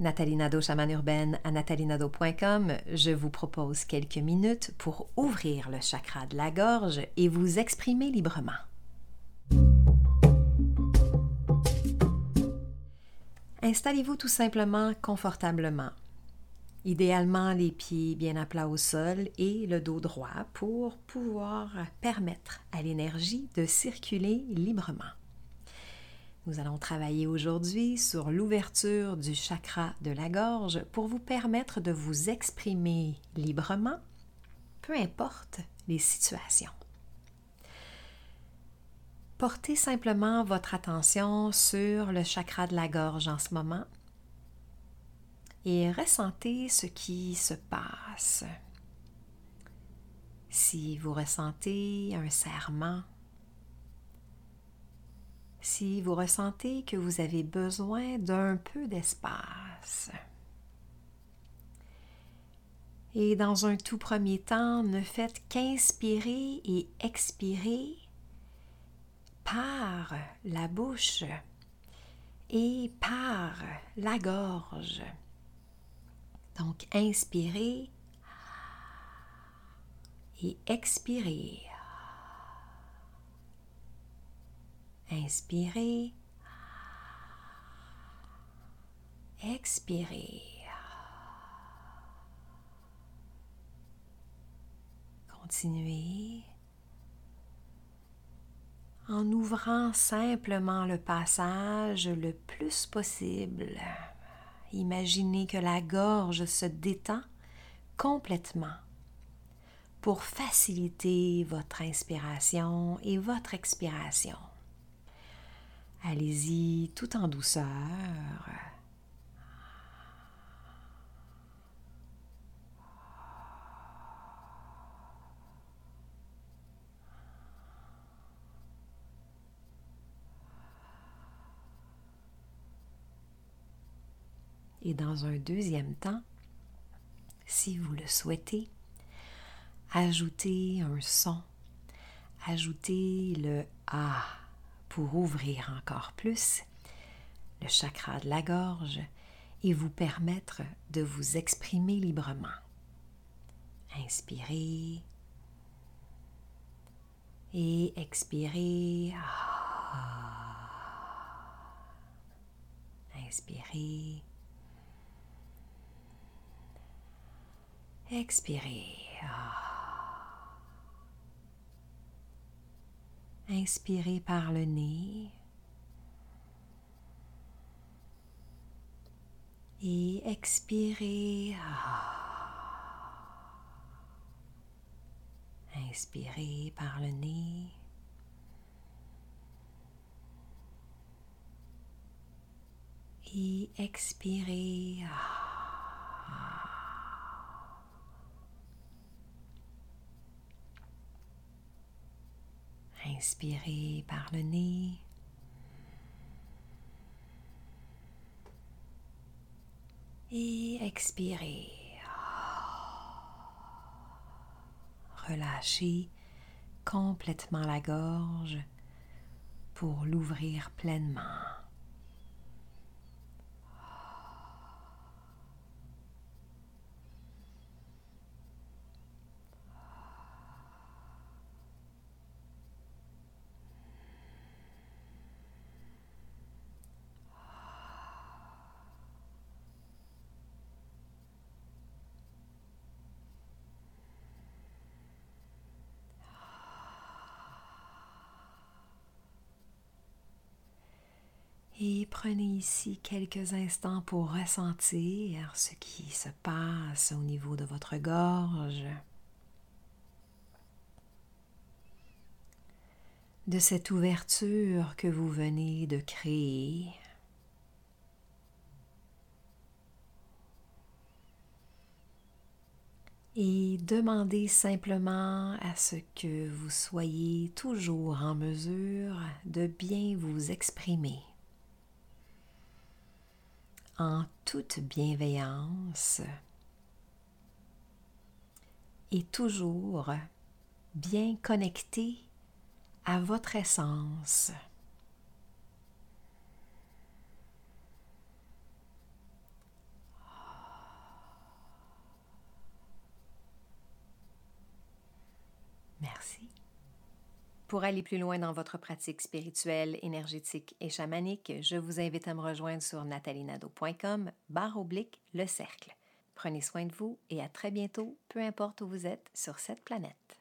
Nathalie Nadeau, chamane urbaine à nathalienadeau.com, je vous propose quelques minutes pour ouvrir le chakra de la gorge et vous exprimer librement. Installez-vous tout simplement confortablement. Idéalement les pieds bien à plat au sol et le dos droit pour pouvoir permettre à l'énergie de circuler librement. Nous allons travailler aujourd'hui sur l'ouverture du chakra de la gorge pour vous permettre de vous exprimer librement, peu importe les situations. Portez simplement votre attention sur le chakra de la gorge en ce moment et ressentez ce qui se passe. Si vous ressentez un serrement, si vous ressentez que vous avez besoin d'un peu d'espace. Et dans un tout premier temps, ne faites qu'inspirer et expirer par la bouche et par la gorge. Donc, inspirez et expirez. Inspirez. Expirez. Continuez en ouvrant simplement le passage le plus possible. Imaginez que la gorge se détend complètement pour faciliter votre inspiration et votre expiration. Allez-y tout en douceur. Et dans un deuxième temps, si vous le souhaitez, ajoutez un son, ajoutez le A pour ouvrir encore plus le chakra de la gorge et vous permettre de vous exprimer librement. Inspirez et expirez. Inspirez. Expirez. Inspirez par le nez. Et expirez. Inspirez par le nez. Et expirez. Inspirez par le nez. Et expirez. Relâchez complètement la gorge pour l'ouvrir pleinement. Et prenez ici quelques instants pour ressentir ce qui se passe au niveau de votre gorge, de cette ouverture que vous venez de créer. Et demandez simplement à ce que vous soyez toujours en mesure de bien vous exprimer en toute bienveillance et toujours bien connecté à votre essence. Pour aller plus loin dans votre pratique spirituelle, énergétique et chamanique, je vous invite à me rejoindre sur natalinado.com barre oblique le cercle. Prenez soin de vous et à très bientôt, peu importe où vous êtes sur cette planète.